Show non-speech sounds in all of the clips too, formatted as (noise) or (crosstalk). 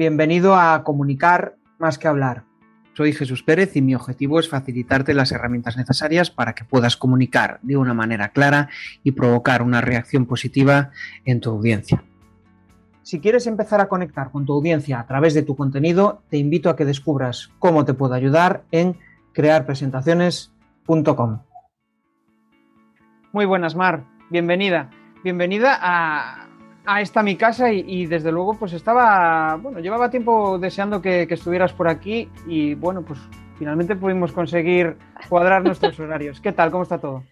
bienvenido a Comunicar más que hablar. Soy Jesús Pérez y mi objetivo es facilitarte las herramientas necesarias para que puedas comunicar de una manera clara y provocar una reacción positiva en tu audiencia. Si quieres empezar a conectar con tu audiencia a través de tu contenido, te invito a que descubras cómo te puedo ayudar en crearpresentaciones.com. Muy buenas, Mar. Bienvenida. Bienvenida a, a esta mi casa y, desde luego pues estaba, bueno, llevaba tiempo deseando que, estuvieras por aquí y bueno, pues finalmente pudimos conseguir cuadrar nuestros (laughs) horarios. ¿Qué tal? ¿Cómo está todo?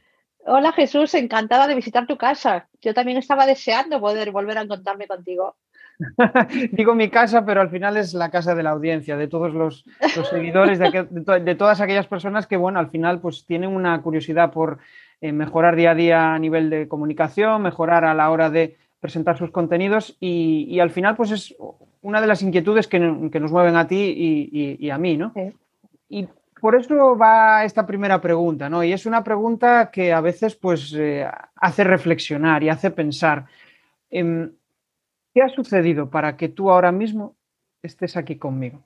Hola Jesús, encantada de visitar tu casa. Yo también estaba deseando poder volver a encontrarme contigo. (laughs) Digo mi casa, pero al final es la casa de la audiencia, de todos los, seguidores, de, todas aquellas personas que, bueno, al final pues tienen una curiosidad por eh, mejorar día a día a nivel de comunicación, mejorar a la hora de presentar sus contenidos y, al final pues es una de las inquietudes que, nos mueven a ti y, a mí, ¿no? Y por eso va esta primera pregunta, ¿no? Y es una pregunta que a veces pues eh, hace reflexionar y hace pensar. Em, ¿Qué ha sucedido para que tú ahora mismo estés aquí conmigo?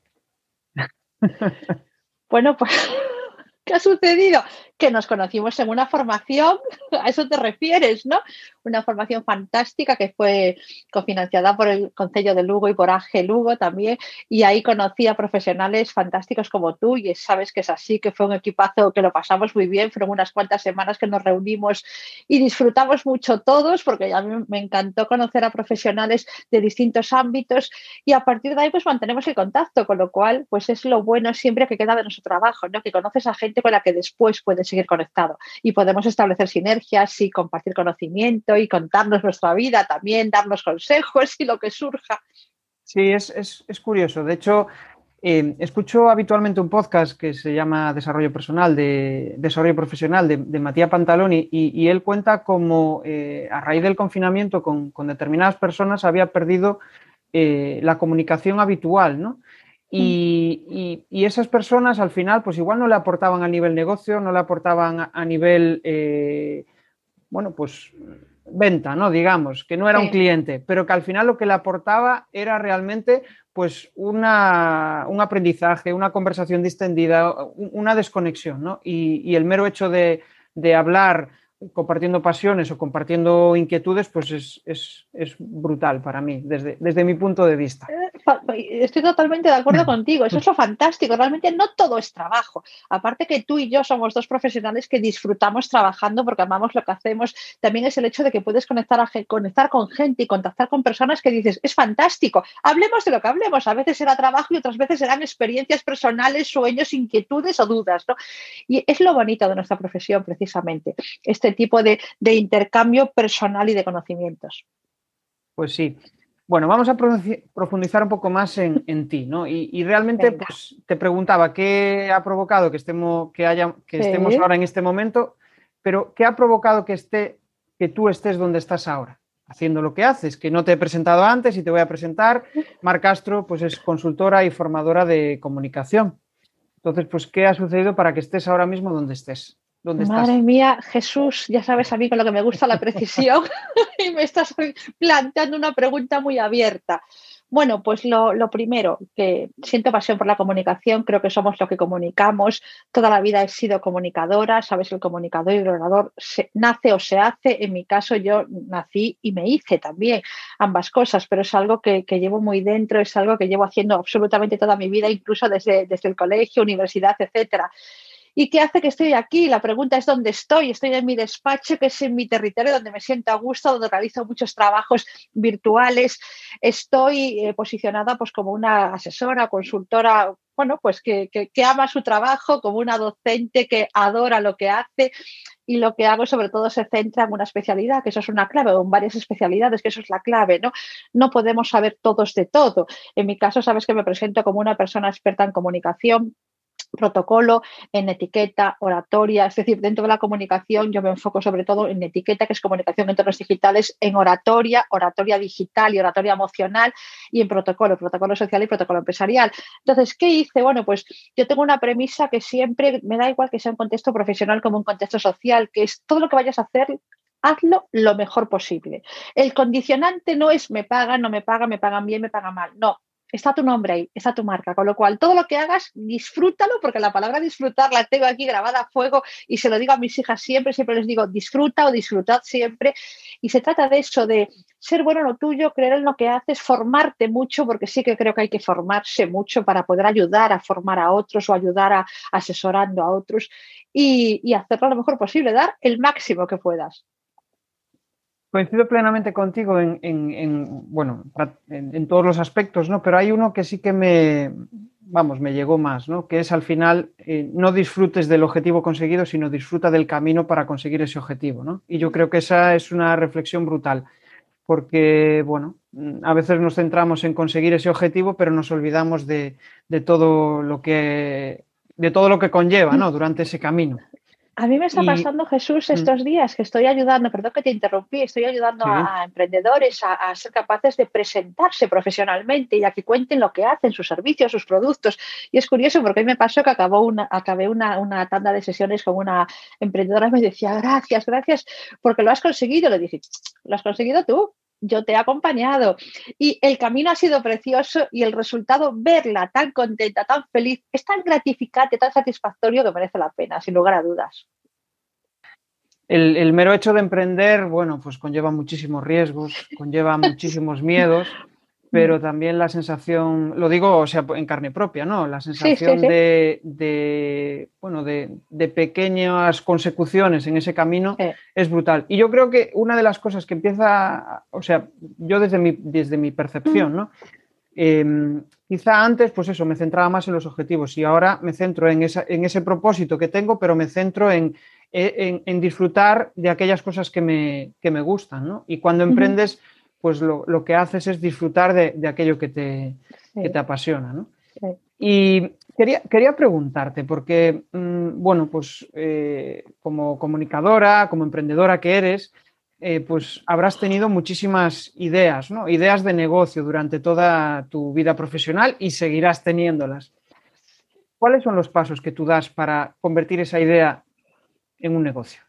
(laughs) Bueno, pues, (laughs) ¿qué ha sucedido? Que nos conocimos en una formación, (laughs) a eso te refieres, ¿no? Una formación fantástica que fue cofinanciada por el Consejo de Lugo y por AG Lugo también, y ahí conocí a profesionales fantásticos como tú, y sabes que es así, que fue un equipazo que lo pasamos muy bien, fueron unas cuantas semanas que nos reunimos y disfrutamos mucho todos, porque a mí me encantó conocer a profesionales de distintos ámbitos, y a partir de ahí pues mantenemos el contacto, con lo cual pues es lo bueno siempre que queda de nuestro trabajo, ¿no? Que conoces a gente con la que después puedes seguir conectado. Y podemos establecer sinergias y compartir conocimiento y contarnos nuestra vida también, darnos consejos y lo que surja. Sí, es, curioso. De hecho, eh, escucho habitualmente un podcast que se llama Desarrollo Personal, de Desarrollo Profesional de, Matías Pantaloni, y, él cuenta cómo eh, a raíz del confinamiento con, determinadas personas había perdido eh, la comunicación habitual, ¿no? Y, esas personas al final, pues igual no le aportaban a nivel negocio, no le aportaban a, nivel, eh, bueno, pues venta, ¿no? Digamos, que no era un cliente, pero que al final lo que le aportaba era realmente pues una, un aprendizaje, una conversación distendida, una desconexión, ¿no? Y, el mero hecho de, de hablar compartiendo pasiones o compartiendo inquietudes, pues es, brutal para mí, desde, desde, mi punto de vista. Eh, estoy totalmente de acuerdo contigo, eso es lo fantástico, realmente no todo es trabajo. Aparte que tú y yo somos dos profesionales que disfrutamos trabajando porque amamos lo que hacemos, también es el hecho de que puedes conectar, conectar con gente y contactar con personas que dices, es fantástico, hablemos de lo que hablemos, a veces será trabajo y otras veces serán experiencias personales, sueños, inquietudes o dudas. ¿no? Y es lo bonito de nuestra profesión precisamente, este tipo de, intercambio personal y de conocimientos. Pues sí. Bueno, vamos a profundizar un poco más en, (laughs) ti, ¿no? Y, realmente pues, te preguntaba qué ha provocado que estemos, que haya, que estemos ahora en este momento, pero ¿qué ha provocado que, esté, que tú estés donde estás ahora? haciendo lo que haces, que no te he presentado antes y te voy a presentar. (laughs) Mar Castro, pues es consultora y formadora de comunicación. Entonces, pues, ¿qué ha sucedido para que estés ahora mismo donde estés? Madre mía, Jesús, ya sabes a mí con lo que me gusta la precisión (laughs) (laughs) y me estás planteando una pregunta muy abierta. Bueno, pues lo, primero, que siento pasión por la comunicación, creo que somos lo que comunicamos. Toda la vida he sido comunicadora, sabes, el comunicador y el orador se, nace o se hace. En mi caso, yo nací y me hice también ambas cosas, pero es algo que, llevo muy dentro, es algo que llevo haciendo absolutamente toda mi vida, incluso desde, desde el colegio, universidad, etcétera. ¿Y qué hace que estoy aquí? La pregunta es dónde estoy. Estoy en mi despacho, que es en mi territorio, donde me siento a gusto, donde realizo muchos trabajos virtuales. Estoy eh, posicionada pues, como una asesora, consultora, bueno, pues que, que, ama su trabajo, como una docente que adora lo que hace y lo que hago sobre todo se centra en una especialidad, que eso es una clave, o en varias especialidades, que eso es la clave, ¿no? No podemos saber todos de todo. En mi caso, sabes que me presento como una persona experta en comunicación, protocolo, en etiqueta, oratoria, es decir, dentro de la comunicación yo me enfoco sobre todo en etiqueta, que es comunicación en entornos digitales, en oratoria, oratoria digital y oratoria emocional, y en protocolo, protocolo social y protocolo empresarial. Entonces, ¿qué hice? Bueno, pues yo tengo una premisa que siempre me da igual que sea un contexto profesional como un contexto social, que es todo lo que vayas a hacer, hazlo lo mejor posible. El condicionante no es me pagan, no me pagan, me pagan bien, me pagan mal. No, está tu nombre ahí, está tu marca. Con lo cual, todo lo que hagas, disfrútalo, porque la palabra disfrutar la tengo aquí grabada a fuego y se lo digo a mis hijas siempre, siempre les digo disfruta o disfrutad siempre. Y se trata de eso, de ser bueno en lo tuyo, creer en lo que haces, formarte mucho, porque sí que creo que hay que formarse mucho para poder ayudar a formar a otros o ayudar a asesorando a otros y, y hacerlo lo mejor posible, dar el máximo que puedas. Coincido plenamente contigo en, bueno, en, todos los aspectos, ¿no? Pero hay uno que sí que me, vamos, me llegó más, ¿no? Que es al final eh, no disfrutes del objetivo conseguido, sino disfruta del camino para conseguir ese objetivo, ¿no? Y yo creo que esa es una reflexión brutal, porque, bueno, a veces nos centramos en conseguir ese objetivo, pero nos olvidamos de, de todo lo que de todo lo que conlleva, ¿no? Durante ese camino. A mí me está pasando, Jesús, mm. estos días que estoy ayudando, perdón que te interrumpí, estoy ayudando a, emprendedores a, ser capaces de presentarse profesionalmente y a que cuenten lo que hacen, sus servicios, sus productos. Y es curioso porque a mí me pasó que acabó una, acabé una, una tanda de sesiones con una emprendedora y me decía, gracias, gracias, porque lo has conseguido. Le dije, lo has conseguido tú, yo te he acompañado y el camino ha sido precioso y el resultado, verla tan contenta, tan feliz, es tan gratificante, tan satisfactorio que merece la pena, sin lugar a dudas. El, mero hecho de emprender, bueno, pues conlleva muchísimos riesgos, conlleva (laughs) muchísimos miedos pero también la sensación, lo digo o sea, en carne propia, ¿no? La sensación De, bueno, de, pequeñas consecuciones en ese camino es brutal. Y yo creo que una de las cosas que empieza, o sea, yo desde mi, desde mi percepción, ¿no? Em, quizá antes, pues eso, me centraba más en los objetivos y ahora me centro en, esa, en ese propósito que tengo, pero me centro en, en, disfrutar de aquellas cosas que me, que me gustan, ¿no? Y cuando emprendes pues lo, que haces es disfrutar de, aquello que te, te apasiona. ¿no? Y quería, quería, preguntarte, porque, mm, bueno, pues eh, como comunicadora, como emprendedora que eres, eh, pues habrás tenido muchísimas ideas, ¿no? Ideas de negocio durante toda tu vida profesional y seguirás teniéndolas. ¿Cuáles son los pasos que tú das para convertir esa idea en un negocio?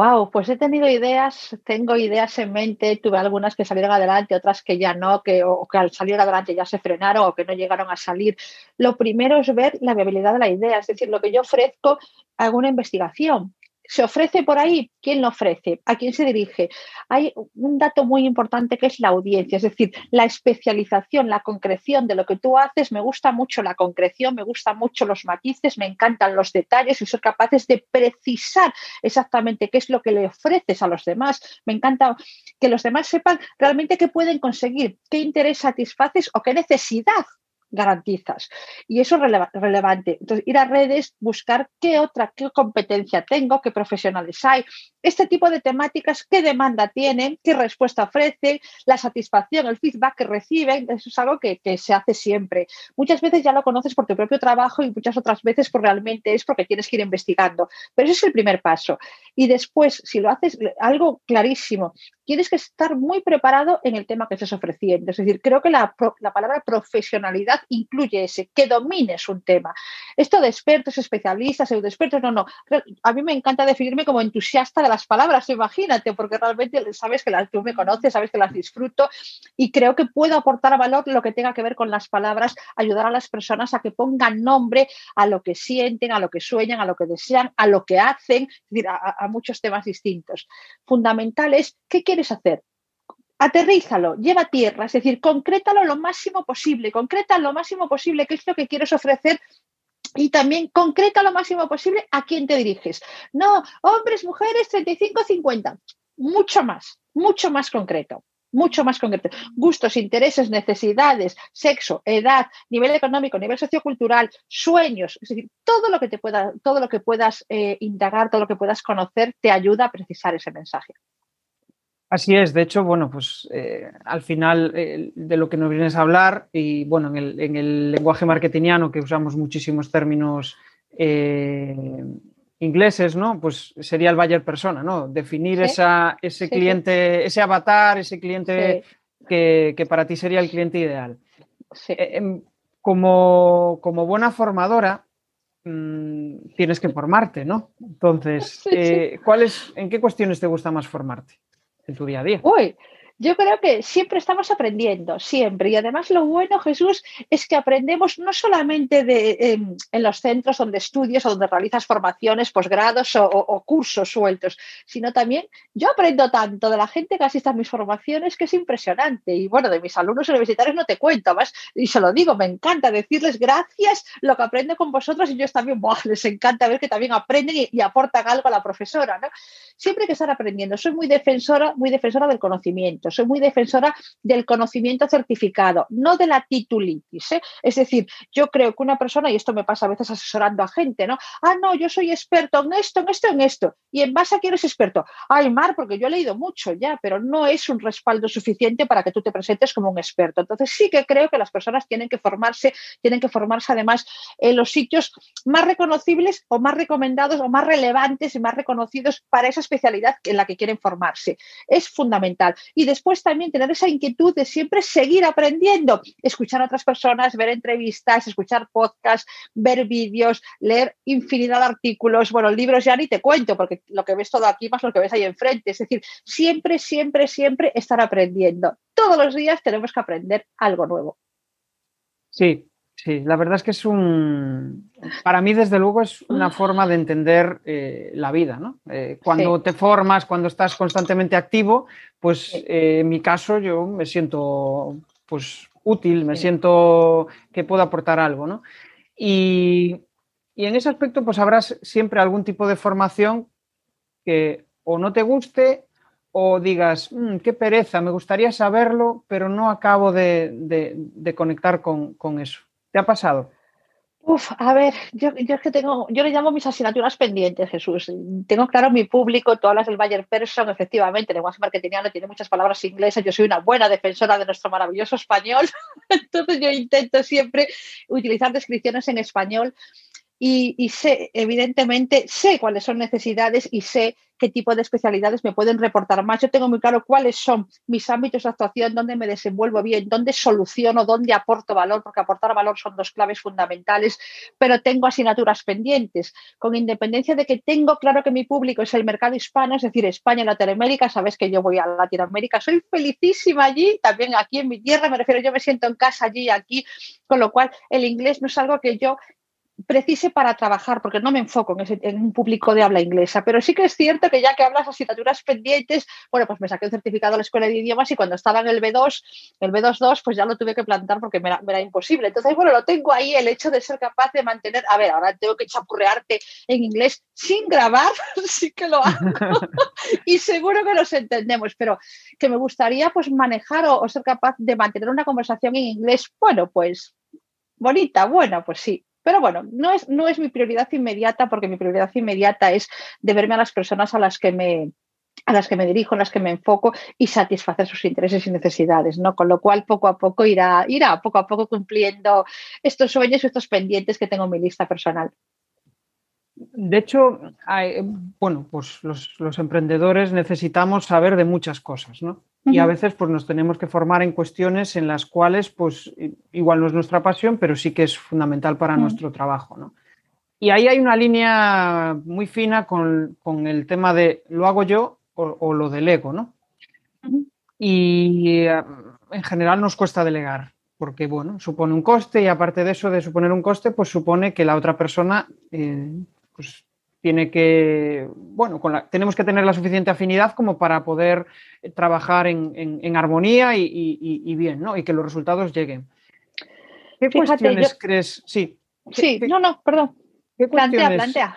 Wow, pues he tenido ideas, tengo ideas en mente, tuve algunas que salieron adelante, otras que ya no, que, o que al salir adelante ya se frenaron o que no llegaron a salir. Lo primero es ver la viabilidad de la idea, es decir, lo que yo ofrezco, alguna investigación, ¿Se ofrece por ahí? ¿Quién lo ofrece? ¿A quién se dirige? Hay un dato muy importante que es la audiencia, es decir, la especialización, la concreción de lo que tú haces. Me gusta mucho la concreción, me gustan mucho los matices, me encantan los detalles y ser capaces de precisar exactamente qué es lo que le ofreces a los demás. Me encanta que los demás sepan realmente qué pueden conseguir, qué interés satisfaces o qué necesidad garantizas. Y eso es relevante. Entonces, ir a redes, buscar qué otra, qué competencia tengo, qué profesionales hay, este tipo de temáticas, qué demanda tienen, qué respuesta ofrecen, la satisfacción, el feedback que reciben, eso es algo que, se hace siempre. Muchas veces ya lo conoces por tu propio trabajo y muchas otras veces por realmente es porque tienes que ir investigando. Pero ese es el primer paso. Y después, si lo haces algo clarísimo, tienes que estar muy preparado en el tema que estés ofreciendo. Es decir, creo que la, la palabra profesionalidad incluye ese, que domines un tema. Esto de expertos, especialistas, expertos, no, no. A mí me encanta definirme como entusiasta de las palabras, imagínate, porque realmente sabes que las, tú me conoces, sabes que las disfruto y creo que puedo aportar valor lo que tenga que ver con las palabras, ayudar a las personas a que pongan nombre a lo que sienten, a lo que sueñan, a lo que desean, a lo que hacen, es decir, a, muchos temas distintos. Fundamental es, ¿qué quieres hacer? Aterrízalo, lleva tierra, es decir, concrétalo lo máximo posible, concreta lo máximo posible qué es lo que quieres ofrecer y también concreta lo máximo posible a quién te diriges. No, hombres, mujeres, 35, 50. Mucho más, mucho más concreto. Mucho más concreto. Gustos, intereses, necesidades, sexo, edad, nivel económico, nivel sociocultural, sueños, es decir, todo lo que te pueda, todo lo que puedas eh, indagar, todo lo que puedas conocer, te ayuda a precisar ese mensaje. Así es, de hecho, bueno, pues eh, al final eh, de lo que nos vienes a hablar, y bueno, en el, en el lenguaje marketingiano que usamos muchísimos términos eh, ingleses, ¿no? Pues sería el buyer persona, ¿no? Definir esa, ese cliente, ese avatar, ese cliente que, para ti sería el cliente ideal. Em, como, como, buena formadora, mm, tienes que formarte, ¿no? Entonces, ¿cuál ¿en qué cuestiones te gusta más formarte? En tu día a día? Uy, Yo creo que siempre estamos aprendiendo, siempre. Y además lo bueno, Jesús, es que aprendemos no solamente de, en, los centros donde estudias o donde realizas formaciones, posgrados o, cursos sueltos, sino también yo aprendo tanto de la gente que asiste a mis formaciones que es impresionante. Y bueno, de mis alumnos universitarios no te cuento más. Y se lo digo, me encanta decirles gracias lo que aprendo con vosotros y ellos también, les encanta ver que también aprenden y, y aportan algo a la profesora. ¿no? Siempre hay que estar aprendiendo. Soy muy defensora, muy defensora del conocimiento soy muy defensora del conocimiento certificado, no de la titulitis. ¿eh? Es decir, yo creo que una persona, y esto me pasa a veces asesorando a gente, ¿no? Ah, no, yo soy experto en esto, en esto, en esto. ¿Y en base a quién eres experto? Ay, Mar, porque yo he leído mucho ya, pero no es un respaldo suficiente para que tú te presentes como un experto. Entonces sí que creo que las personas tienen que formarse, tienen que formarse además en los sitios más reconocibles o más recomendados o más relevantes y más reconocidos para esa especialidad en la que quieren formarse. Es fundamental. Y después después también tener esa inquietud de siempre seguir aprendiendo, escuchar a otras personas, ver entrevistas, escuchar podcasts, ver vídeos, leer infinidad de artículos. Bueno, libros ya ni te cuento, porque lo que ves todo aquí más lo que ves ahí enfrente. Es decir, siempre, siempre, siempre estar aprendiendo. Todos los días tenemos que aprender algo nuevo. Sí, Sí, la verdad es que es un, para mí desde luego es una forma de entender eh, la vida, ¿no? Eh, cuando te formas, cuando estás constantemente activo, pues eh, en mi caso yo me siento pues útil, me siento que puedo aportar algo, ¿no? Y, y, en ese aspecto pues habrás siempre algún tipo de formación que o no te guste o digas, mm, qué pereza, me gustaría saberlo, pero no acabo de, de, conectar con, con eso. ¿Te ha pasado? Uf, a ver, yo, es que tengo, yo le llamo mis asignaturas pendientes, Jesús. Tengo claro mi público, tú hablas del Bayer Person, efectivamente, el lenguaje marketingiano tiene muchas palabras inglesas, yo soy una buena defensora de nuestro maravilloso español, (laughs) entonces yo intento siempre utilizar descripciones en español y, sé, evidentemente, sé cuáles son necesidades y sé qué tipo de especialidades me pueden reportar más. Yo tengo muy claro cuáles son mis ámbitos de actuación, dónde me desenvuelvo bien, dónde soluciono, dónde aporto valor, porque aportar valor son dos claves fundamentales, pero tengo asignaturas pendientes, con independencia de que tengo claro que mi público es el mercado hispano, es decir, España y Latinoamérica, sabes que yo voy a Latinoamérica, soy felicísima allí, también aquí en mi tierra, me refiero, yo me siento en casa allí, aquí, con lo cual el inglés no es algo que yo precise para trabajar, porque no me enfoco en, un público de habla inglesa, pero sí que es cierto que ya que hablas asignaturas pendientes, bueno, pues me saqué un certificado a la escuela de idiomas y cuando estaba en el B2, el B2-2, pues ya lo tuve que plantar porque me era, imposible. Entonces, bueno, lo tengo ahí, el hecho de ser capaz de mantener, a ver, ahora tengo que chapurrearte en inglés sin grabar, (laughs) sí que lo hago (laughs) y seguro que nos entendemos, pero que me gustaría pues manejar o ser capaz de mantener una conversación en inglés, bueno, pues bonita, buena, pues sí, pero bueno, no es, no es mi prioridad inmediata porque mi prioridad inmediata es deberme a las personas a las que me, a las que me dirijo, a las que me enfoco y satisfacer sus intereses y necesidades, ¿no? Con lo cual poco a poco irá, irá poco a poco cumpliendo estos sueños y estos pendientes que tengo en mi lista personal. De hecho, bueno, pues los, los, emprendedores necesitamos saber de muchas cosas, ¿no? Y a veces pues nos tenemos que formar en cuestiones en las cuales pues igual no es nuestra pasión, pero sí que es fundamental para nuestro trabajo, ¿no? Y ahí hay una línea muy fina con, el tema de lo hago yo o, lo delego, ¿no? Y eh, en general nos cuesta delegar, porque bueno, supone un coste y aparte de eso, de suponer un coste, pues supone que la otra persona eh, pues tiene que, bueno, tenemos que tener la suficiente afinidad como para poder eh, trabajar en, armonía y, bien, ¿no? Y que los resultados lleguen. ¿Qué cuestiones crees? Sí. Sí, no, no, perdón. ¿qué plantea, plantea.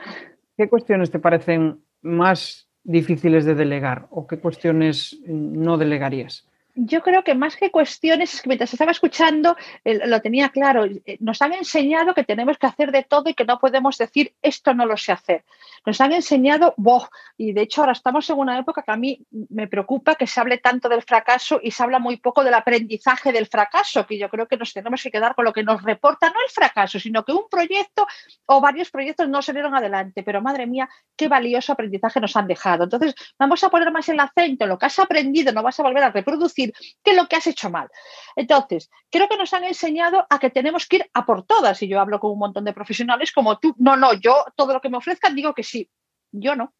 ¿Qué cuestiones te parecen más difíciles de delegar o qué cuestiones no delegarías? Yo creo que más que cuestiones, es que mientras estaba escuchando, lo tenía claro, eh, nos han enseñado que tenemos que hacer de todo y que no podemos decir esto no lo sé hacer. Nos han enseñado, boh, y de hecho ahora estamos en una época que a mí me preocupa que se hable tanto del fracaso y se habla muy poco del aprendizaje del fracaso, que yo creo que nos tenemos que quedar con lo que nos reporta, no el fracaso, sino que un proyecto o varios proyectos no salieron adelante, pero madre mía, qué valioso aprendizaje nos han dejado. Entonces, vamos a poner más el acento en lo que has aprendido, no vas a volver a reproducir qué es lo que has hecho mal. Entonces, creo que nos han enseñado a que tenemos que ir a por todas. Y yo hablo con un montón de profesionales como tú. No, no, yo todo lo que me ofrezcan digo que sí. Yo no.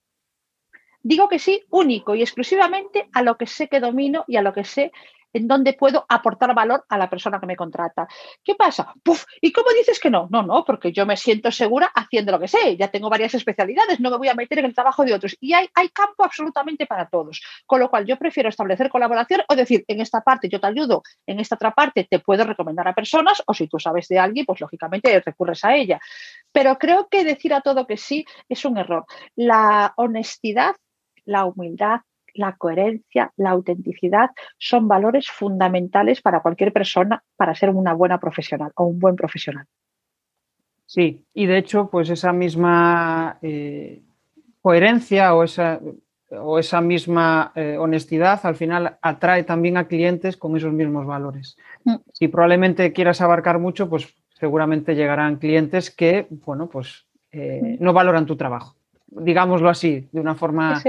Digo que sí único y exclusivamente a lo que sé que domino y a lo que sé en donde puedo aportar valor a la persona que me contrata. ¿Qué pasa? Puf, ¿Y cómo dices que no? No, no, porque yo me siento segura haciendo lo que sé. Ya tengo varias especialidades, no me voy a meter en el trabajo de otros. Y hay, hay campo absolutamente para todos. Con lo cual, yo prefiero establecer colaboración o decir, en esta parte yo te ayudo, en esta otra parte te puedo recomendar a personas, o si tú sabes de alguien, pues lógicamente recurres a ella. Pero creo que decir a todo que sí es un error. La honestidad, la humildad, la coherencia, la autenticidad son valores fundamentales para cualquier persona para ser una buena profesional o un buen profesional. Sí, y de hecho, pues esa misma eh, coherencia o esa, o esa misma eh, honestidad al final atrae también a clientes con esos mismos valores. Mm. Si probablemente quieras abarcar mucho, pues seguramente llegarán clientes que, bueno, pues eh, mm. no valoran tu trabajo, digámoslo así, de una forma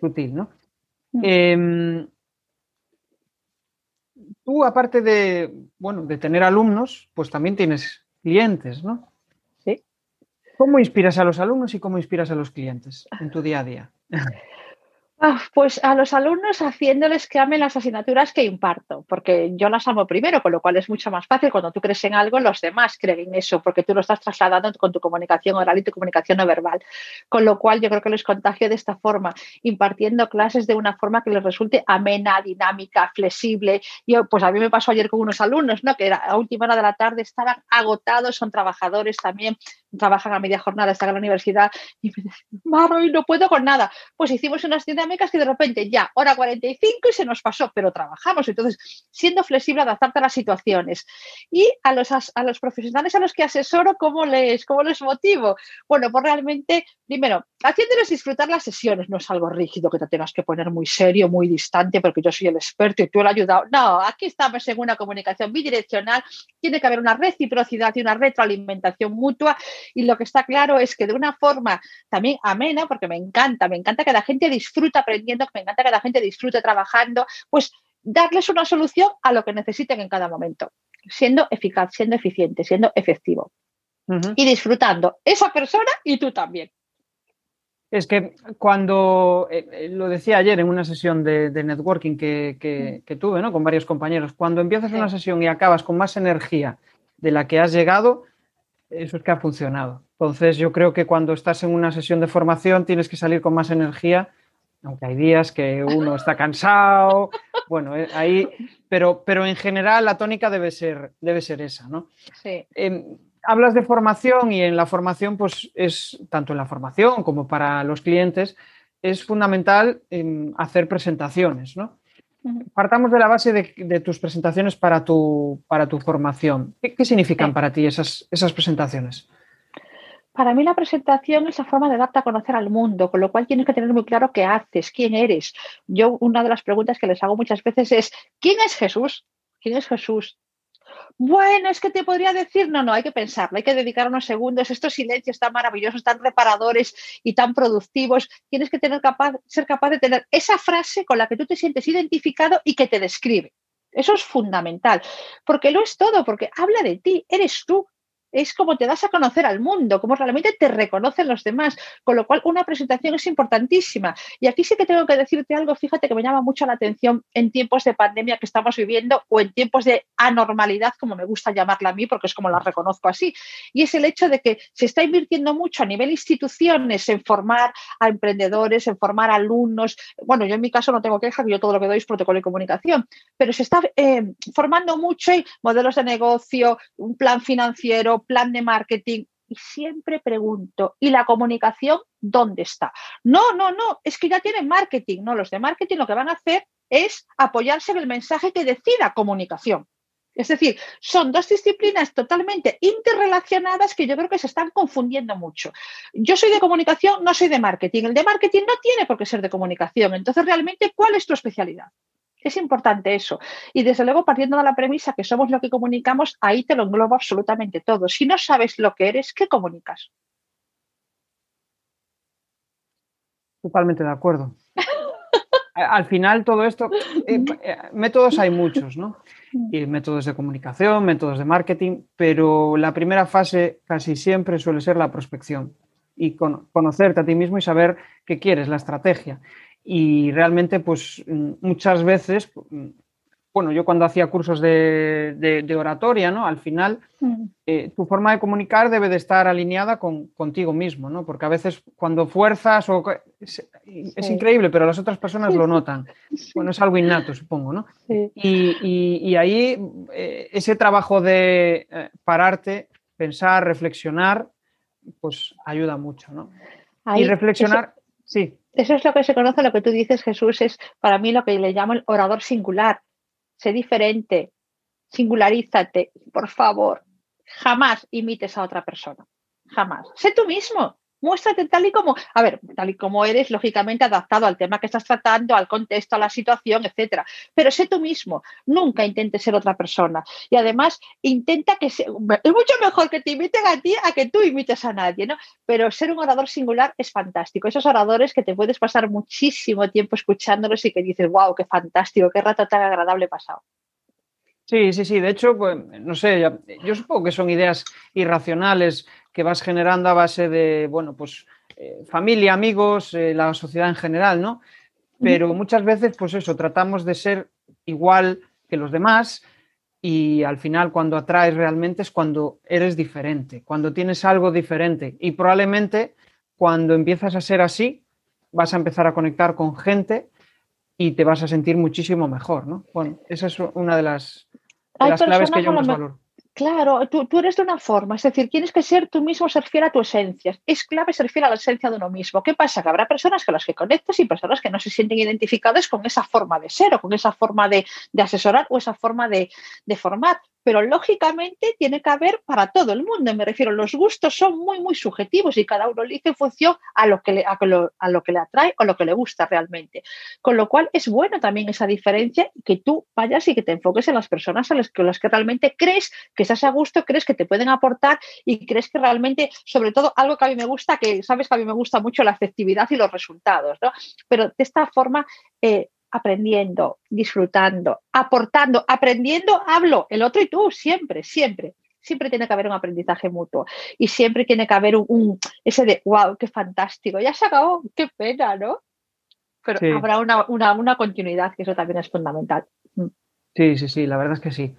sutil, ¿no? Mm. Em, tú, aparte de, bueno, de tener alumnos, pues también tienes clientes, ¿no? Sí. ¿Cómo inspiras a los alumnos y cómo inspiras a los clientes en tu día a día? (laughs) Ah, pues a los alumnos haciéndoles que amen las asignaturas que imparto, porque yo las amo primero, con lo cual es mucho más fácil cuando tú crees en algo, los demás creen en eso, porque tú lo estás trasladando con tu comunicación oral y tu comunicación no verbal. Con lo cual yo creo que les contagio de esta forma, impartiendo clases de una forma que les resulte amena, dinámica, flexible. Yo, pues a mí me pasó ayer con unos alumnos, ¿no? que a última hora de la tarde estaban agotados, son trabajadores también, trabajan a media jornada, están en la universidad, y me decían, Maro, no puedo con nada. Pues hicimos unas que de repente ya, hora 45 y se nos pasó, pero trabajamos. Entonces, siendo flexible, adaptarte a las situaciones. Y a los, a los profesionales a los que asesoro, ¿cómo les, ¿cómo les motivo? Bueno, pues realmente, primero, haciéndoles disfrutar las sesiones. No es algo rígido que te tengas que poner muy serio, muy distante, porque yo soy el experto y tú el ayudado. No, aquí estamos en una comunicación bidireccional. Tiene que haber una reciprocidad y una retroalimentación mutua. Y lo que está claro es que de una forma también amena, porque me encanta, me encanta que la gente disfruta aprendiendo, que me encanta que la gente disfrute trabajando, pues darles una solución a lo que necesiten en cada momento, siendo eficaz, siendo eficiente, siendo efectivo y disfrutando esa persona y tú también. Es que cuando, eh, eh, lo decía ayer en una sesión de, networking que, mm. tuve ¿no? con varios compañeros, cuando empiezas una sesión y acabas con más energía de la que has llegado, eso es que ha funcionado. Entonces yo creo que cuando estás en una sesión de formación tienes que salir con más energía aunque hay días que uno está cansado, bueno, eh, ahí, pero, pero en general la tónica debe ser, debe ser esa, ¿no? Sí. Em, hablas de formación y en la formación, pues es, tanto en la formación como para los clientes, es fundamental em, hacer presentaciones, ¿no? Partamos de la base de, tus presentaciones para tu, para tu formación. ¿Qué, significan para ti esas, esas presentaciones? Para mí la presentación es la forma de darte a conocer al mundo, con lo cual tienes que tener muy claro qué haces, quién eres. Yo una de las preguntas que les hago muchas veces es, ¿quién es Jesús? ¿Quién es Jesús? Bueno, es que te podría decir, no, no, hay que pensarlo, hay que dedicar unos segundos. Estos silencios tan maravillosos, tan reparadores y tan productivos, tienes que tener capaz, ser capaz de tener esa frase con la que tú te sientes identificado y que te describe. Eso es fundamental, porque lo es todo, porque habla de ti, eres tú, es como te das a conocer al mundo, como realmente te reconocen los demás, con lo cual una presentación es importantísima. Y aquí sí que tengo que decirte algo, fíjate que me llama mucho la atención en tiempos de pandemia que estamos viviendo o en tiempos de anormalidad, como me gusta llamarla a mí, porque es como la reconozco así, y es el hecho de que se está invirtiendo mucho a nivel instituciones en formar a emprendedores, en formar alumnos. Bueno, yo en mi caso no tengo queja, yo todo lo que doy es protocolo de comunicación, pero se está eh, formando mucho modelos de negocio, un plan financiero, plan de marketing. Y siempre pregunto, ¿y la comunicación dónde está? No, no, no, es que ya tienen marketing. No, los de marketing lo que van a hacer es apoyarse en el mensaje que decida comunicación. Es decir, son dos disciplinas totalmente interrelacionadas que yo creo que se están confundiendo mucho. Yo soy de comunicación, no soy de marketing. El de marketing no tiene por qué ser de comunicación. Entonces, realmente, ¿cuál es tu especialidad? Es importante eso. Y desde luego, partiendo de la premisa que somos lo que comunicamos, ahí te lo englobo absolutamente todo. Si no sabes lo que eres, ¿qué comunicas? Totalmente de acuerdo. (laughs) Al final, todo esto, eh, eh, métodos hay muchos, ¿no? Y métodos de comunicación, métodos de marketing, pero la primera fase casi siempre suele ser la prospección. y conocerte a ti mismo y saber qué quieres, la estrategia. Y realmente, pues mm, muchas veces mm, bueno, yo cuando hacía cursos de, oratoria, ¿no? Al final, mm. eh, tu forma de comunicar debe de estar alineada con, contigo mismo, ¿no? Porque a veces cuando fuerzas, o, es, increíble, pero las otras personas lo (laughs) notan. Bueno, es algo innato, supongo, ¿no? Y, ahí eh, ese trabajo de eh, pararte, pensar, reflexionar, pues ayuda mucho, ¿no? y reflexionar, sí. Eso es lo que se conoce, lo que tú dices, Jesús, es para mí lo que le llamo el orador singular. Sé diferente, singularízate, por favor, jamás imites a otra persona, jamás. Sé tú mismo, muéstrate tal y como, a ver, tal y como eres, lógicamente adaptado al tema que estás tratando, al contexto, a la situación, etcétera. Pero sé tú mismo, nunca intentes ser otra persona. Y además, intenta que sea, es mucho mejor que te imiten a ti a que tú imites a nadie, ¿no? Pero ser un orador singular es fantástico. Esos oradores que te puedes pasar muchísimo tiempo escuchándolos y que dices, wow, qué fantástico, qué rato tan agradable pasado. Sí, sí, sí. De hecho, pues, no sé, yo supongo que son ideas irracionales que vas generando a base de, bueno, pues eh, familia, amigos, eh, la sociedad en general, ¿no? Pero muchas veces, pues eso, tratamos de ser igual que los demás y al final cuando atraes realmente es cuando eres diferente, cuando tienes algo diferente y probablemente cuando empiezas a ser así vas a empezar a conectar con gente y te vas a sentir muchísimo mejor, ¿no? Bueno, esa es una de las, claves que yo más valoro. Claro, tú, eres de una forma, es decir, tienes que ser tú mismo, ser fiel a tu esencia. Es clave ser fiel a la esencia de uno mismo. ¿Qué pasa? Que habrá personas con las que conectas y personas que no se sienten identificadas con esa forma de ser o con esa forma de, asesorar o esa forma de, de formar pero lógicamente tiene que haber para todo el mundo. Me refiero, los gustos son muy, muy subjetivos y cada uno elige en función a lo, que le, a lo, que le atrae o lo que le gusta realmente. Con lo cual es bueno también esa diferencia que tú vayas y que te enfoques en las personas a las que, las que realmente crees que estás a gusto, crees que te pueden aportar y crees que realmente, sobre todo, algo que a mí me gusta, que sabes que a mí me gusta mucho la efectividad y los resultados, ¿no? Pero de esta forma, eh, aprendiendo, disfrutando, aportando, aprendiendo, hablo, el otro y tú, siempre, siempre. Siempre tiene que haber un aprendizaje mutuo y siempre tiene que haber un, ese de, wow, qué fantástico, ya se acabó, qué pena, ¿no? Pero habrá una, continuidad, que eso también es fundamental. Mm. Sí, sí, sí, la verdad es que sí.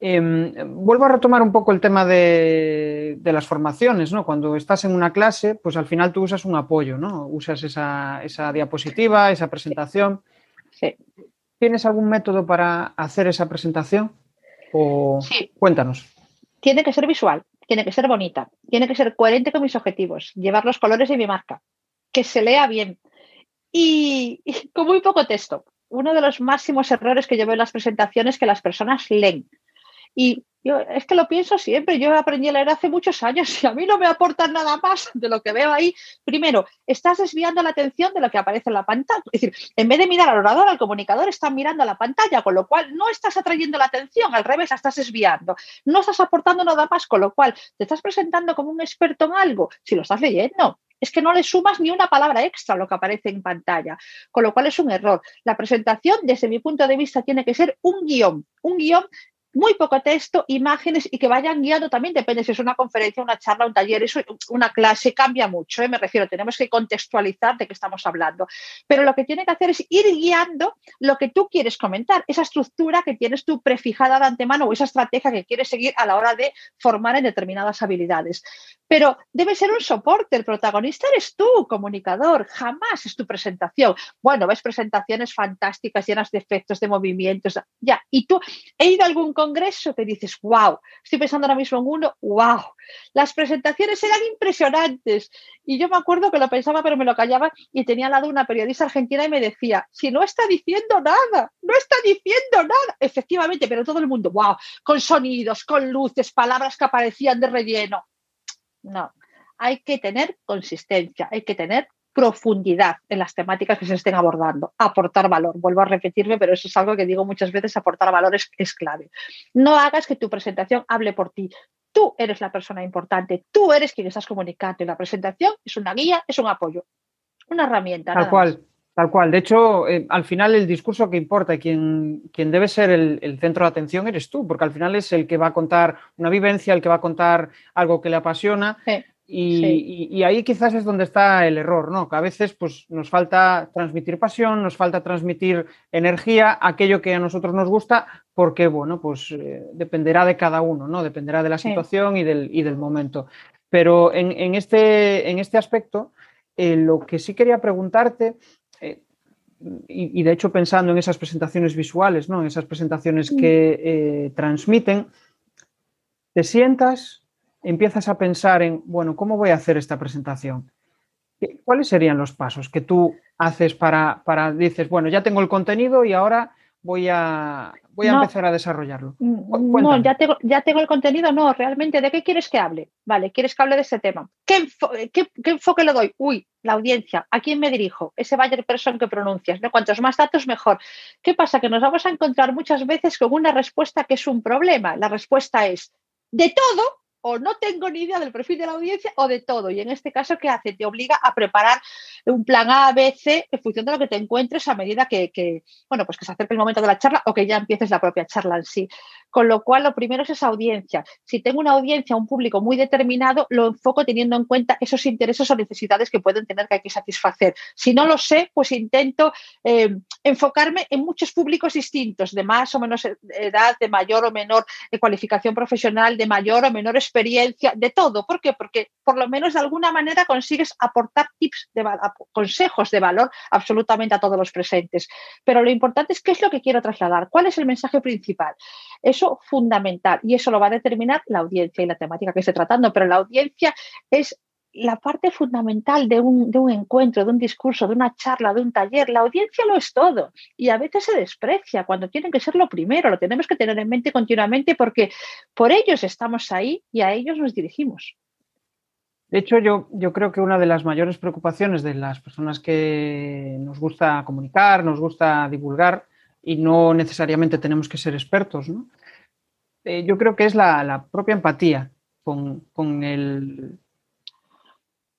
Em, vuelvo a retomar un poco el tema de, las formaciones, ¿no? Cuando estás en una clase, pues al final tú usas un apoyo, ¿no? Usas esa, esa diapositiva, esa presentación. ¿Tienes algún método para hacer esa presentación? O sí. cuéntanos. Tiene que ser visual, tiene que ser bonita, tiene que ser coherente con mis objetivos, llevar los colores de mi marca, que se lea bien y, con muy poco texto. Uno de los máximos errores que yo veo en las presentaciones es que las personas leen. Y yo es que lo pienso siempre, yo aprendí a leer hace muchos años y a mí no me aportan nada más de lo que veo ahí. Primero, estás desviando la atención de lo que aparece en la pantalla. Es decir, en vez de mirar al orador, al comunicador, están mirando a la pantalla, con lo cual no estás atrayendo la atención, al revés, la estás desviando. No estás aportando nada más, con lo cual te estás presentando como un experto en algo, si lo estás leyendo. Es que no le sumas ni una palabra extra a lo que aparece en pantalla, con lo cual es un error. La presentación, desde mi punto de vista, tiene que ser un guion, un guion muy poco texto, imágenes y que vayan guiando también, depende si es una conferencia, una charla, un taller, eso, una clase, cambia mucho, ¿eh? me refiero, tenemos que contextualizar de qué estamos hablando. Pero lo que tiene que hacer es ir guiando lo que tú quieres comentar, esa estructura que tienes tú prefijada de antemano o esa estrategia que quieres seguir a la hora de formar en determinadas habilidades. Pero debe ser un soporte, el protagonista eres tú, comunicador, jamás es tu presentación. Bueno, ves presentaciones fantásticas, llenas de efectos, de movimientos, ya, y tú, he ido a algún congreso que dices, wow, estoy pensando ahora mismo en uno, wow, las presentaciones eran impresionantes. Y yo me acuerdo que lo pensaba, pero me lo callaba y tenía al lado una periodista argentina y me decía, si no está diciendo nada, no está diciendo nada. Efectivamente, pero todo el mundo, wow, con sonidos, con luces, palabras que aparecían de relleno. No, hay que tener consistencia, hay que tener profundidad en las temáticas que se estén abordando, aportar valor. Vuelvo a repetirme, pero eso es algo que digo muchas veces, aportar valor es, clave. No hagas que tu presentación hable por ti. Tú eres la persona importante, tú eres quien estás comunicando y la presentación es una guía, es un apoyo, una herramienta. Tal cual. Tal cual. De hecho, eh, al final el discurso que importa y quien, quien debe ser el, centro de atención eres tú, porque al final es el que va a contar una vivencia, el que va a contar algo que le apasiona. Y, ahí quizás es donde está el error, ¿no? Que a veces pues, nos falta transmitir pasión, nos falta transmitir energía, aquello que a nosotros nos gusta, porque, bueno, pues eh, dependerá de cada uno, ¿no? Dependerá de la situación y, del, del, momento. Pero en, este, en este aspecto, eh, lo que sí quería preguntarte, eh, y, de hecho pensando en esas presentaciones visuales, ¿no? En esas presentaciones que transmiten, te sientas empiezas a pensar en, bueno, ¿cómo voy a hacer esta presentación? ¿Cuáles serían los pasos que tú haces para, para dices, bueno, ya tengo el contenido y ahora voy a, voy a empezar a desarrollarlo? Mm, no, ya tengo, ya tengo el contenido, no, realmente, ¿de qué quieres que hable? Vale, ¿quieres que hable de ese tema? ¿Qué, enfoque le doy? Uy, la audiencia, ¿a quién me dirijo? Ese buyer person que pronuncias, ¿no? Cuantos más datos, mejor. ¿Qué pasa? Que nos vamos a encontrar muchas veces con una respuesta que es un problema. La respuesta es, de todo, o no tengo ni idea del perfil de la audiencia o de todo. Y en este caso, ¿qué hace? Te obliga a preparar un plan A, B, C en función de lo que te encuentres a medida que, bueno, pues que se acerque el momento de la charla o que ya empieces la propia charla en sí. Con lo cual, lo primero es esa audiencia. Si tengo una audiencia, un público muy determinado, lo enfoco teniendo en cuenta esos intereses o necesidades que pueden tener que hay que satisfacer. Si no lo sé, pues intento eh, enfocarme en muchos públicos distintos, de más o menos edad, de mayor o menor eh, cualificación profesional, de mayor o menor experiencia, de todo. ¿Por qué? Porque por lo menos de alguna manera consigues aportar tips, de, consejos de valor absolutamente a todos los presentes. Pero lo importante es qué es lo que quiero trasladar, cuál es el mensaje principal. Eso fundamental y eso lo va a determinar la audiencia y la temática que esté tratando, pero la audiencia es la parte fundamental de un, de un, encuentro, de un discurso, de una charla, de un taller. La audiencia lo es todo y a veces se desprecia cuando tienen que ser lo primero. Lo tenemos que tener en mente continuamente porque por ellos estamos ahí y a ellos nos dirigimos. De hecho, yo, yo creo que una de las mayores preocupaciones de las personas que nos gusta comunicar, nos gusta divulgar y no necesariamente tenemos que ser expertos, ¿no? Eh, yo creo que es la, propia empatía con, con, el,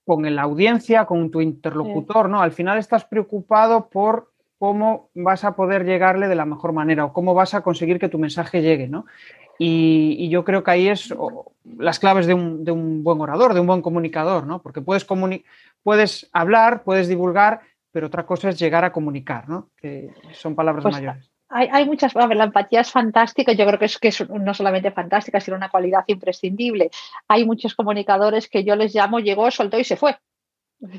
con la audiencia, con tu interlocutor, ¿no? Al final estás preocupado por cómo vas a poder llegarle de la mejor manera o cómo vas a conseguir que tu mensaje llegue, ¿no? Y, yo creo que ahí es las claves de un, buen orador, de un buen comunicador, ¿no? Porque puedes, puedes hablar, puedes divulgar, pero otra cosa es llegar a comunicar, ¿no? Que son palabras pues, mayores. Hay, muchas, a ver, la empatía es fantástica, yo creo que es que no solamente fantástica, sino una cualidad imprescindible. Hay muchos comunicadores que yo les llamo llegó, soltó y se fue.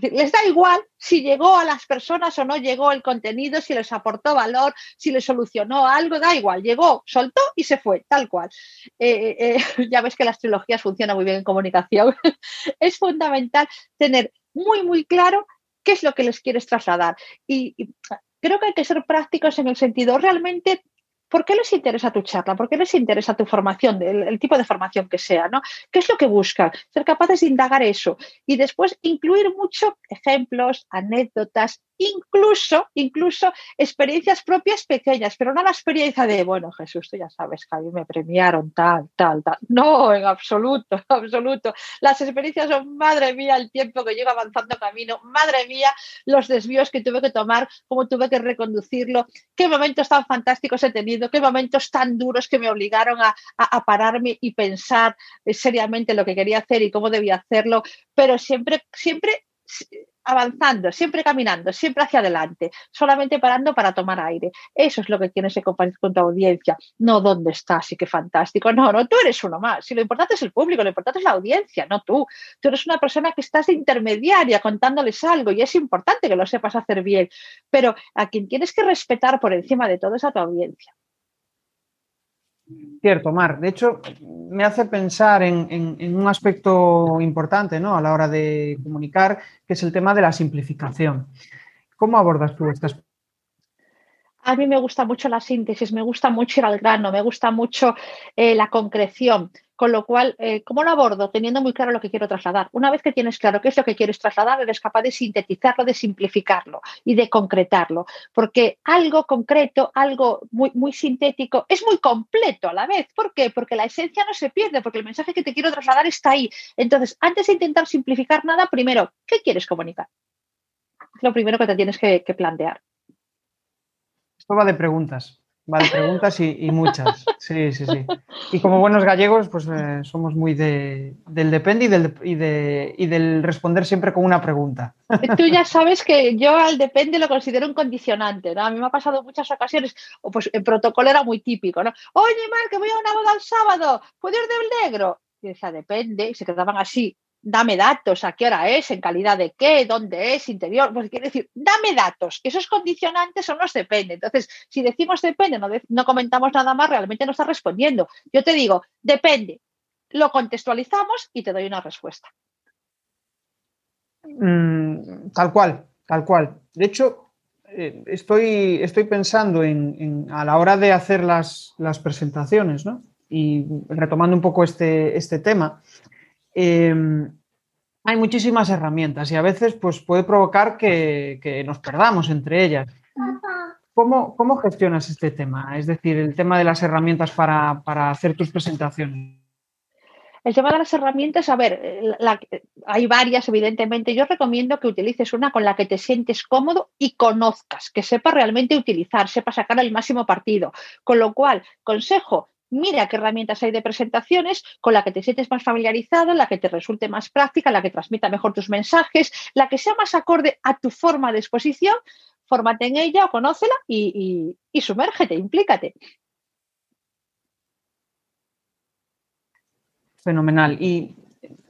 les da igual si llegó a las personas o no llegó el contenido, si les aportó valor, si les solucionó algo, da igual, llegó, soltó y se fue, tal cual. Eh, eh, (laughs) ya ves que las trilogías funcionan muy bien en comunicación. (laughs) es fundamental tener muy, muy claro qué es lo que les quieres trasladar. y creo que hay que ser prácticos en el sentido, realmente ¿Por qué les interesa tu charla? ¿Por qué les interesa tu formación, el, tipo de formación que sea? ¿no? ¿Qué es lo que buscan? Ser capaces de indagar eso y después incluir mucho ejemplos, anécdotas, incluso, incluso experiencias propias pequeñas, pero no la experiencia de, bueno, Jesús, tú ya sabes que a mí me premiaron tal, tal, tal. No, en absoluto, (laughs) absoluto. Las experiencias son, madre mía, el tiempo que llevo avanzando camino, madre mía, los desvíos que tuve que tomar, cómo tuve que reconducirlo, qué momentos tan fantásticos he tenido, qué momentos tan duros que me obligaron a, a pararme y pensar seriamente lo que quería hacer y cómo debía hacerlo, pero siempre, siempre avanzando, siempre caminando, siempre hacia adelante, solamente parando para tomar aire. Eso es lo que tienes que compartir con tu audiencia, no dónde estás y qué fantástico. No, no, tú eres uno más. Si lo importante es el público, lo importante es la audiencia, no tú. Tú eres una persona que estás de intermediaria contándoles algo y es importante que lo sepas hacer bien, pero a quien tienes que respetar por encima de todo es a tu audiencia. Cierto, Mar. De hecho, me hace pensar en, un aspecto importante ¿no? a la hora de comunicar, que es el tema de la simplificación. ¿Cómo abordas tú estas a mí me gusta mucho la síntesis, me gusta mucho ir al grano, me gusta mucho eh, la concreción. Con lo cual, eh, ¿cómo lo abordo? Teniendo muy claro lo que quiero trasladar. Una vez que tienes claro qué es lo que quieres trasladar, eres capaz de sintetizarlo, de simplificarlo y de concretarlo. Porque algo concreto, algo muy, muy sintético, es muy completo a la vez. ¿Por qué? Porque la esencia no se pierde, porque el mensaje que te quiero trasladar está ahí. Entonces, antes de intentar simplificar nada, primero, ¿qué quieres comunicar? Es lo primero que te tienes que plantear. Esto va de preguntas. Vale, preguntas y, muchas. Sí, sí, sí. Y como buenos gallegos, pues eh, somos muy de, del depende y del, y, del responder siempre con una pregunta. Tú ya sabes que yo al depende lo considero un condicionante, ¿no? A mí me ha pasado muchas ocasiones, o pues el protocolo era muy típico, ¿no? Oye, Mar, que voy a una boda el sábado, ¿puedo ir del negro? Y decía, depende, y se quedaban así dame datos, a qué hora es, en calidad de qué, dónde es, interior, pues quiere decir, dame datos, esos condicionantes son los depende. Entonces, si decimos depende, no, no comentamos nada más, realmente no está respondiendo. Yo te digo, depende, lo contextualizamos y te doy una respuesta. Mm, tal cual, tal cual. De hecho, eh, estoy, estoy pensando en, a la hora de hacer las, las presentaciones, ¿no? Y retomando un poco este, este tema, Em, hay muchísimas herramientas y a veces pues, puede provocar que, nos perdamos entre ellas. ¿Cómo, ¿Cómo, gestionas este tema? Es decir, el tema de las herramientas para, hacer tus presentaciones. El tema de las herramientas, a ver, hay varias, evidentemente. Yo recomiendo que utilices una con la que te sientes cómodo y conozcas, que sepa realmente utilizar, sepa sacar el máximo partido. Con lo cual, consejo, mira qué herramientas hay de presentaciones con la que te sientes más familiarizado, la que te resulte más práctica, la que transmita mejor tus mensajes, la que sea más acorde a tu forma de exposición, fórmate en ella, conócela y, y, sumérgete, implícate. Fenomenal. Y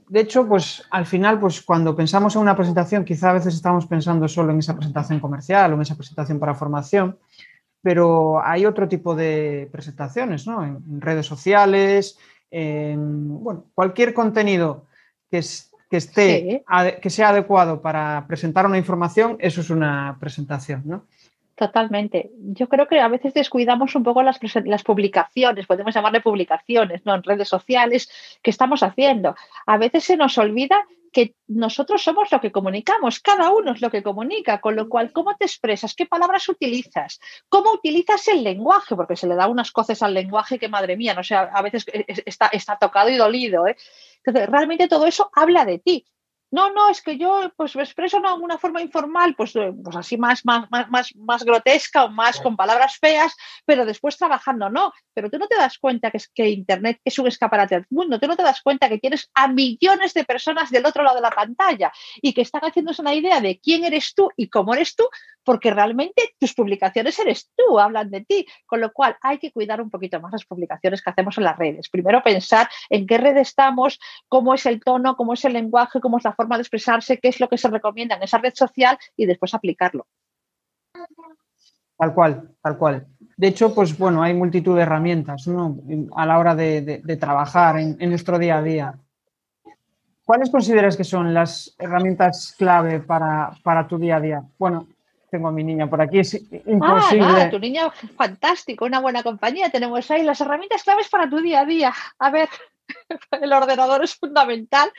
de hecho, pues al final, pues cuando pensamos en una presentación, quizá a veces estamos pensando solo en esa presentación comercial o en esa presentación para formación, pero hay otro tipo de presentaciones, ¿no? En redes sociales, en bueno, cualquier contenido que, que esté, que sea adecuado para presentar una información, eso es una presentación, ¿no? Totalmente. Yo creo que a veces descuidamos un poco las, las, publicaciones, podemos llamarle publicaciones, ¿no? En redes sociales que estamos haciendo. A veces se nos olvida que nosotros somos lo que comunicamos, cada uno es lo que comunica, con lo cual, ¿cómo te expresas? ¿Qué palabras utilizas? ¿Cómo utilizas el lenguaje? Porque se le da unas cosas al lenguaje que, madre mía, no sé, a veces está, está tocado y dolido. ¿eh? Entonces, realmente todo eso habla de ti. No, no, es que yo pues me expreso de una forma informal, pues, eh, pues así más, más, más, más grotesca o más con palabras feas, pero después trabajando, no. Pero tú no te das cuenta que, es, que Internet es un escaparate al mundo, tú no te das cuenta que tienes a millones de personas del otro lado de la pantalla y que están haciéndose una idea de quién eres tú y cómo eres tú, porque realmente tus publicaciones eres tú, hablan de ti, con lo cual hay que cuidar un poquito más las publicaciones que hacemos en las redes. Primero pensar en qué red estamos, cómo es el tono, cómo es el lenguaje, cómo es la forma de expresarse, qué es lo que se recomienda en esa red social y después aplicarlo. Tal cual, tal cual. De hecho, pues bueno, hay multitud de herramientas a la hora de, trabajar en, nuestro día a día. ¿Cuáles consideras que son las herramientas clave para, para tu día a día? Bueno, tengo a mi niña por aquí, es ah, imposible. Ah, tu niña fantástico, una buena compañía. Tenemos ahí las herramientas claves para tu día a día. A ver, (laughs) el ordenador es fundamental,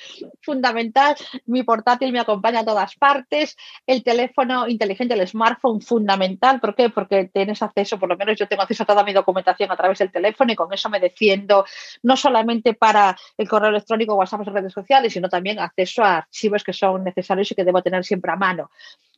fundamental. Mi portátil me acompaña a todas partes. El teléfono inteligente, el smartphone, fundamental. ¿Por qué? Porque tienes acceso, por lo menos yo tengo acceso a toda mi documentación a través del teléfono y con eso me defiendo no solamente para el correo electrónico, WhatsApp, redes sociales, sino también acceso a archivos que son necesarios y que debo tener siempre a mano.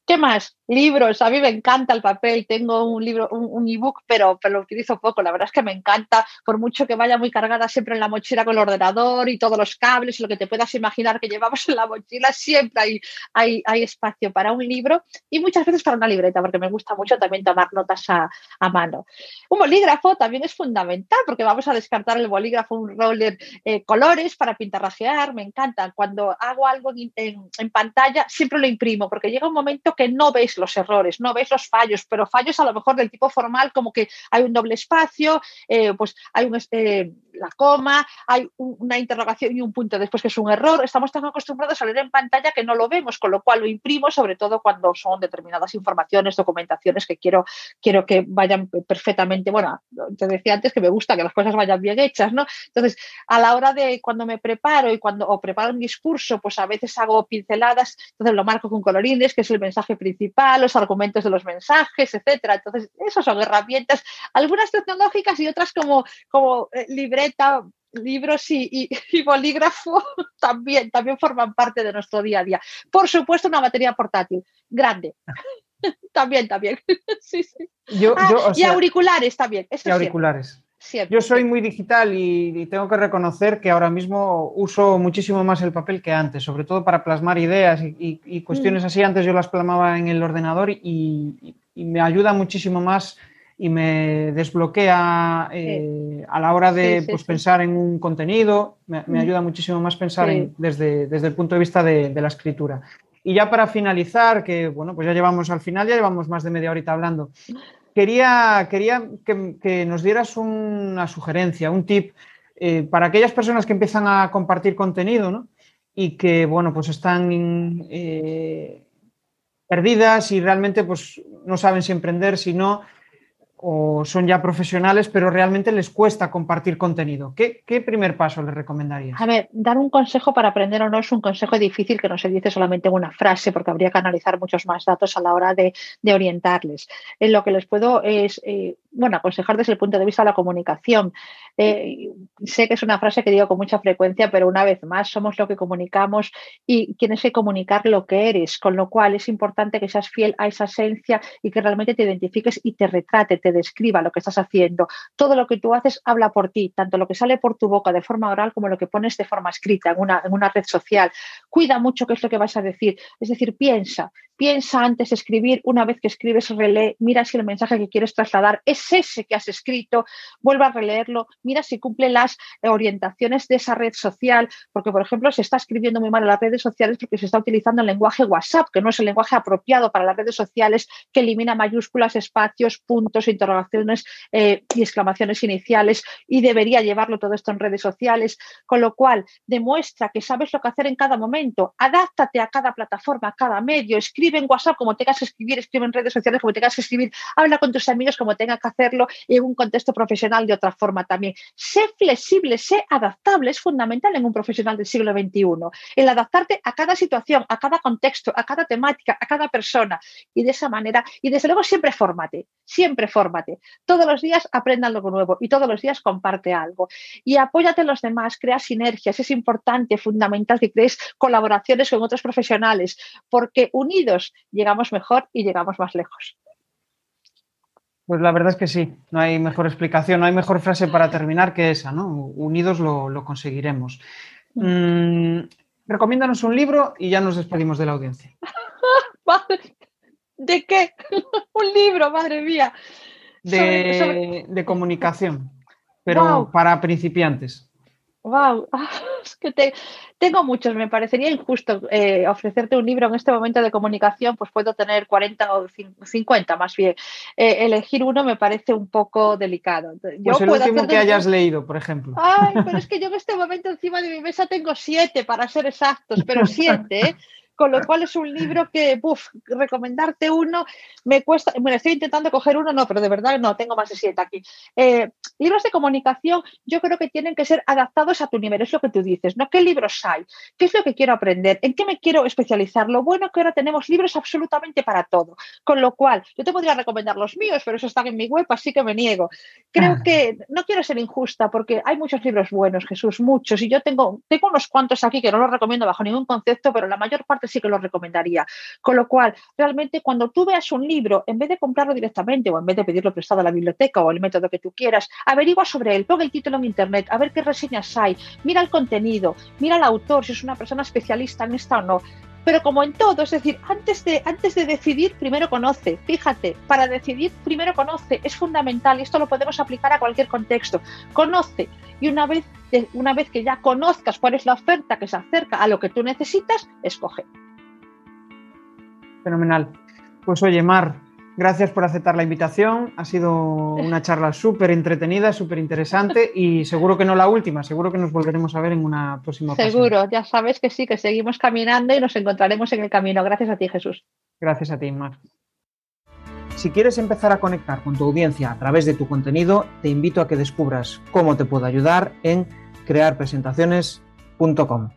¿Qué más? Libros. A mí me encanta el papel. Tengo un libro, un, ebook, pero, pero, lo utilizo poco. La verdad es que me encanta, por mucho que vaya muy cargada siempre en la mochila con el ordenador y todos los cables y lo que te puedas imaginar que llevamos en la mochila, siempre hay, hay, espacio para un libro y muchas veces para una libreta, porque me gusta mucho también tomar notas a, mano. Un bolígrafo también es fundamental, porque vamos a descartar el bolígrafo, un roller, eh, colores para pintarrajear. Me encanta. Cuando hago algo en, en pantalla, siempre lo imprimo, porque llega un momento no veis los errores, no veis los fallos, pero fallos a lo mejor del tipo formal, como que hay un doble espacio, eh, pues hay un, eh, la coma, hay una interrogación y un punto después que es un error. Estamos tan acostumbrados a leer en pantalla que no lo vemos, con lo cual lo imprimo, sobre todo cuando son determinadas informaciones, documentaciones que quiero, quiero que vayan perfectamente. Bueno, te decía antes que me gusta que las cosas vayan bien hechas, ¿no? Entonces, a la hora de cuando me preparo y cuando o preparo un discurso, pues a veces hago pinceladas, entonces lo marco con colorines, que es el mensaje principal, los argumentos de los mensajes, etcétera. Entonces, esas son herramientas, algunas tecnológicas y otras como, como eh, libreta, libros y, (laughs) bolígrafo (laughs) también, también forman parte de nuestro día a día. Por supuesto, una batería portátil grande. (laughs) también, también. sí, sí. Yo, Ah, yo, y sea, auriculares también. Eso y auriculares. siempre, Yo soy siempre. muy digital y, y tengo que reconocer que ahora mismo uso muchísimo más el papel que antes, sobre todo para plasmar ideas y, y- y cuestiones así. Antes yo las plasmaba en el ordenador y, me ayuda muchísimo más y me desbloquea eh, a la hora de Sí, sí, pues, pensar en un contenido. Me, me Mm. ayuda muchísimo más pensar en- desde, desde el punto de vista de, de la escritura. Y ya para finalizar, que bueno, pues ya llevamos al final, ya llevamos más de media horita hablando. Quería, quería que, nos dieras una sugerencia, un tip eh, para aquellas personas que empiezan a compartir contenido ¿no? y que bueno, pues están eh, perdidas y realmente pues, no saben si emprender, si no, o son ya profesionales, pero realmente les cuesta compartir contenido. ¿Qué, qué primer paso les recomendarías? A ver, dar un consejo para aprender o no es un consejo difícil que no se dice solamente en una frase, porque habría que analizar muchos más datos a la hora de, orientarles. En lo que les puedo es, eh, bueno, aconsejar desde el punto de vista de la comunicación. Eh, sé que es una frase que digo con mucha frecuencia, pero una vez más, somos lo que comunicamos y tienes que comunicar lo que eres, con lo cual es importante que seas fiel a esa esencia y que realmente te identifiques y te retrate, te describa lo que estás haciendo. Todo lo que tú haces habla por ti, tanto lo que sale por tu boca de forma oral como lo que pones de forma escrita en una, en una red social. Cuida mucho qué es lo que vas a decir. Es decir, piensa, piensa antes escribir, una vez que escribes, relee, mira si el mensaje que quieres trasladar es ese que has escrito, vuelve a releerlo, mira si cumple las orientaciones de esa red social, porque por ejemplo se está escribiendo muy mal en las redes sociales porque se está utilizando el lenguaje WhatsApp, que no es el lenguaje apropiado para las redes sociales, que elimina mayúsculas, espacios, puntos, interrogaciones eh, y exclamaciones iniciales y debería llevarlo todo esto en redes sociales, con lo cual demuestra que sabes lo que hacer en cada momento, adáptate a cada plataforma, a cada medio, escribe en WhatsApp como tengas que escribir, escribe en redes sociales como tengas que escribir, habla con tus amigos como tengas que hacerlo en un contexto profesional de otra forma también. Sé flexible, sé adaptable, es fundamental en un profesional del siglo XXI, el adaptarte a cada situación, a cada contexto, a cada temática, a cada persona y de esa manera, y desde luego siempre fórmate, siempre fórmate. Todos los días aprenda algo nuevo y todos los días comparte algo. Y apóyate en los demás, crea sinergias, es importante, fundamental que crees colaboraciones con otros profesionales, porque unidos llegamos mejor y llegamos más lejos. Pues la verdad es que sí, no hay mejor explicación, no hay mejor frase para terminar que esa, ¿no? Unidos lo, lo conseguiremos. Mm, recomiéndanos un libro y ya nos despedimos de la audiencia. (laughs) ¿De qué? (laughs) un libro, madre mía. De, Sobre- sobre- de comunicación, pero para principiantes. Wow, (laughs) es que te- tengo muchos. Me parecería injusto eh, ofrecerte un libro en este momento de comunicación, pues puedo tener 40 o cin- 50 más bien. Eh, elegir uno me parece un poco delicado. Yo Pues el puedo último que de- hayas leído, por ejemplo. Ay, pero es que yo en este momento encima de mi mesa tengo siete, para ser exactos, pero siete, ¿eh? (laughs) Con lo cual es un libro que, buf, recomendarte uno me cuesta. Bueno, estoy intentando coger uno, no, pero de verdad no, tengo más de siete aquí. Eh, libros de comunicación, yo creo que tienen que ser adaptados a tu nivel, es lo que tú dices, ¿no? ¿Qué libros hay? ¿Qué es lo que quiero aprender? ¿En qué me quiero especializar? Lo bueno que ahora tenemos libros absolutamente para todo. Con lo cual, yo te podría recomendar los míos, pero eso están en mi web, así que me niego. Creo Ah. que no quiero ser injusta porque hay muchos libros buenos, Jesús, muchos, y yo tengo, tengo unos cuantos aquí que no los recomiendo bajo ningún concepto, pero la mayor parte sí que los recomendaría. Con lo cual, realmente cuando tú veas un libro, en vez de comprarlo directamente o en vez de pedirlo prestado a la biblioteca o el método que tú quieras, averigua sobre él, pon el título en internet, a ver qué reseñas hay, mira el contenido, mira al autor, si es una persona especialista en esta o no. Pero como en todo, es decir, antes de, antes de decidir, primero conoce. Fíjate, para decidir, primero conoce. Es fundamental y esto lo podemos aplicar a cualquier contexto. Conoce y una vez, una vez que ya conozcas cuál es la oferta que se acerca a lo que tú necesitas, escoge. Fenomenal. Pues oye, Mar, gracias por aceptar la invitación. Ha sido una charla súper entretenida, súper interesante y seguro que no la última, seguro que nos volveremos a ver en una próxima ocasión. Seguro, ya sabes que sí, que seguimos caminando y nos encontraremos en el camino. Gracias a ti, Jesús. Gracias a ti, Mar. Si quieres empezar a conectar con tu audiencia a través de tu contenido, te invito a que descubras cómo te puedo ayudar en crearpresentaciones.com.